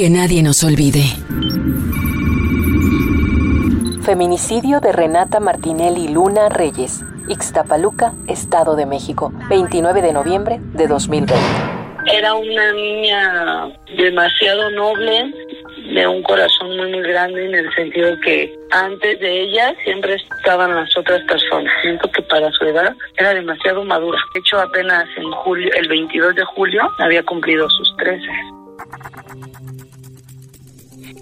Que nadie nos olvide. Feminicidio de Renata Martinelli Luna Reyes, Ixtapaluca, Estado de México, 29 de noviembre de 2020. Era una niña demasiado noble, de un corazón muy muy grande en el sentido que antes de ella siempre estaban las otras personas. Siento que para su edad era demasiado madura. De hecho, apenas en julio, el 22 de julio, había cumplido sus 13.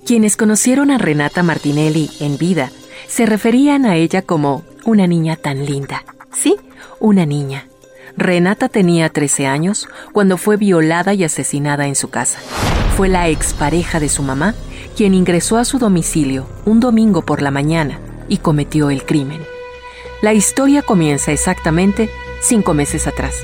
Quienes conocieron a Renata Martinelli en vida se referían a ella como una niña tan linda. Sí, una niña. Renata tenía 13 años cuando fue violada y asesinada en su casa. Fue la expareja de su mamá quien ingresó a su domicilio un domingo por la mañana y cometió el crimen. La historia comienza exactamente cinco meses atrás,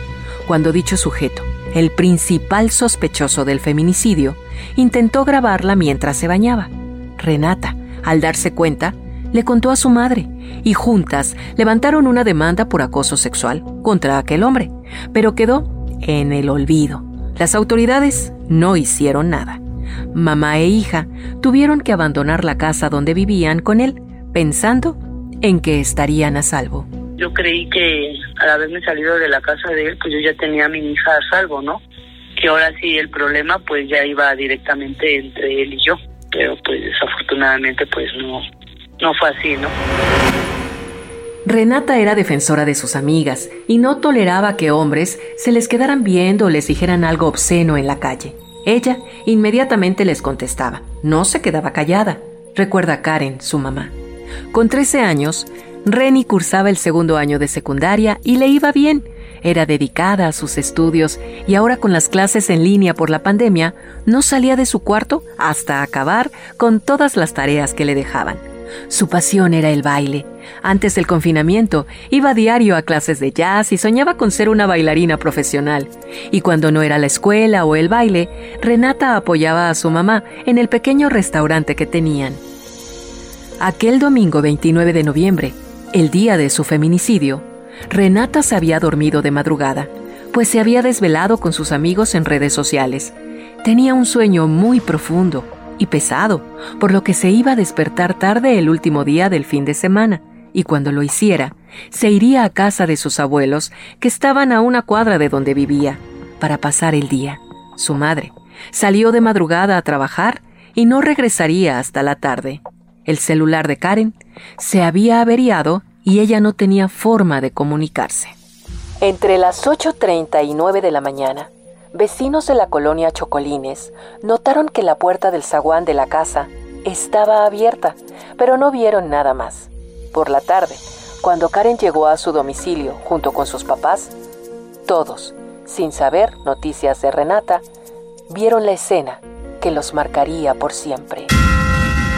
cuando dicho sujeto, el principal sospechoso del feminicidio, intentó grabarla mientras se bañaba. Renata, al darse cuenta, le contó a su madre y juntas levantaron una demanda por acoso sexual contra aquel hombre, pero quedó en el olvido. Las autoridades no hicieron nada. Mamá e hija tuvieron que abandonar la casa donde vivían con él, pensando en que estarían a salvo. Yo creí que al haberme salido de la casa de él, pues yo ya tenía a mi hija a salvo, ¿no? Que ahora sí el problema pues ya iba directamente entre él y yo. Pero pues desafortunadamente pues no, no fue así, ¿no? Renata era defensora de sus amigas y no toleraba que hombres se les quedaran viendo o les dijeran algo obsceno en la calle. Ella inmediatamente les contestaba, no se quedaba callada, recuerda Karen, su mamá. Con 13 años, Reni cursaba el segundo año de secundaria y le iba bien. Era dedicada a sus estudios y ahora con las clases en línea por la pandemia, no salía de su cuarto hasta acabar con todas las tareas que le dejaban. Su pasión era el baile. Antes del confinamiento, iba diario a clases de jazz y soñaba con ser una bailarina profesional. Y cuando no era la escuela o el baile, Renata apoyaba a su mamá en el pequeño restaurante que tenían. Aquel domingo 29 de noviembre, el día de su feminicidio, Renata se había dormido de madrugada, pues se había desvelado con sus amigos en redes sociales. Tenía un sueño muy profundo y pesado, por lo que se iba a despertar tarde el último día del fin de semana, y cuando lo hiciera, se iría a casa de sus abuelos, que estaban a una cuadra de donde vivía, para pasar el día. Su madre salió de madrugada a trabajar y no regresaría hasta la tarde. El celular de Karen se había averiado y ella no tenía forma de comunicarse. Entre las 8.30 y 9 de la mañana, vecinos de la colonia Chocolines notaron que la puerta del zaguán de la casa estaba abierta, pero no vieron nada más. Por la tarde, cuando Karen llegó a su domicilio junto con sus papás, todos, sin saber noticias de Renata, vieron la escena que los marcaría por siempre.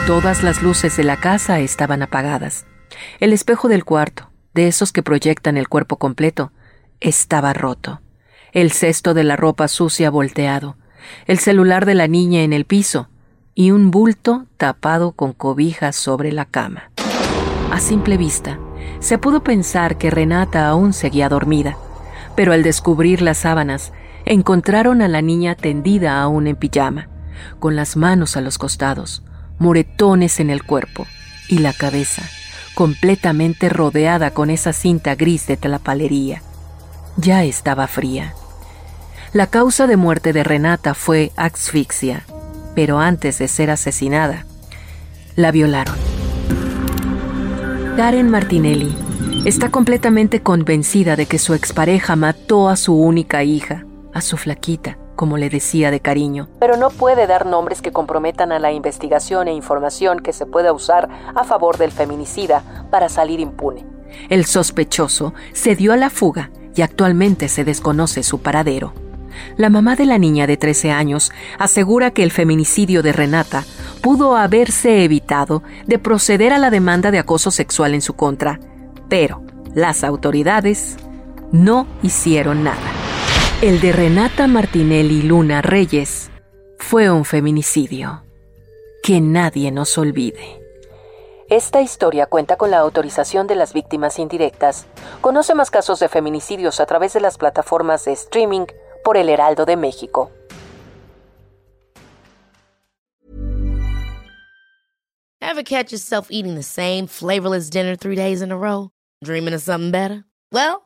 Todas las luces de la casa estaban apagadas. El espejo del cuarto, de esos que proyectan el cuerpo completo, estaba roto. El cesto de la ropa sucia volteado, el celular de la niña en el piso y un bulto tapado con cobijas sobre la cama. A simple vista, se pudo pensar que Renata aún seguía dormida, pero al descubrir las sábanas, encontraron a la niña tendida aún en pijama, con las manos a los costados, moretones en el cuerpo y la cabeza completamente rodeada con esa cinta gris de tlapalería. Ya estaba fría. La causa de muerte de Renata fue asfixia, pero antes de ser asesinada, la violaron. Karen Martinelli está completamente convencida de que su expareja mató a su única hija, a su flaquita, como le decía de cariño, pero no puede dar nombres que comprometan a la investigación e información que se pueda usar a favor del feminicida para salir impune. El sospechoso se dio a la fuga y actualmente se desconoce su paradero. la mamá de la niña de 13 años asegura que el feminicidio de Renata pudo haberse evitado de proceder a la demanda de acoso sexual en su contra, pero las autoridades no hicieron nada. El de Renata Martinelli Luna Reyes fue un feminicidio. Que nadie nos olvide. Esta historia cuenta con la autorización de las víctimas indirectas. Conoce más casos de feminicidios a través de las plataformas de streaming por El Heraldo de México. Ever catch yourself eating the same flavorless dinner three days in a row? Dreaming of something better? Well,